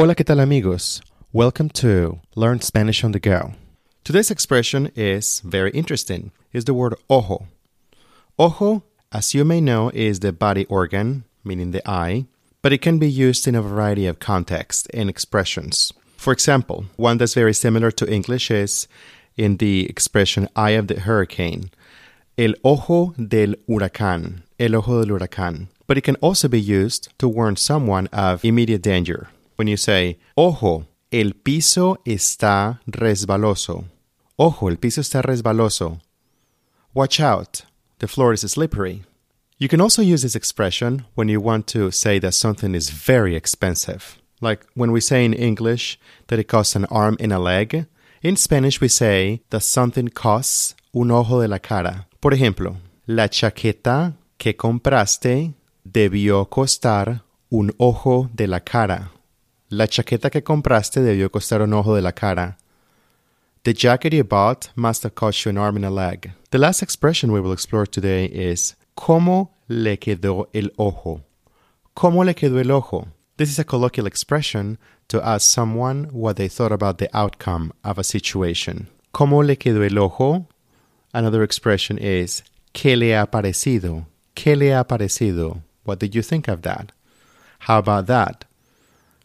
Hola, ¿qué tal amigos? Welcome to Learn Spanish on the Go. Today's expression is very interesting. It's the word ojo. Ojo, as you may know, is the body organ, meaning the eye, but it can be used in a variety of contexts and expressions. For example, one that's very similar to English is in the expression eye of the hurricane. El ojo del huracán. El ojo del huracán. But it can also be used to warn someone of immediate danger when you say, ojo, el piso está resbaloso. Ojo, el piso está resbaloso. Watch out, the floor is slippery. You can also use this expression when you want to say that something is very expensive. Like when we say in English that it costs an arm and a leg, in Spanish we say that something costs un ojo de la cara. Por ejemplo, la chaqueta que compraste debió costar un ojo de la cara. La chaqueta que compraste debió costar un ojo de la cara. The jacket you bought must have cost you an arm and a leg. The last expression we will explore today is ¿Cómo le quedó el ojo? ¿Cómo le quedó el ojo? This is a colloquial expression to ask someone what they thought about the outcome of a situation. ¿Cómo le quedó el ojo? Another expression is ¿Qué le ha parecido? ¿Qué le ha parecido? What did you think of that? How about that?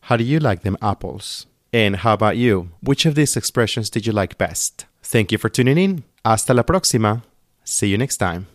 How do you like them apples? And how about you? Which of these expressions did you like best? Thank you for tuning in. Hasta la próxima. See you next time.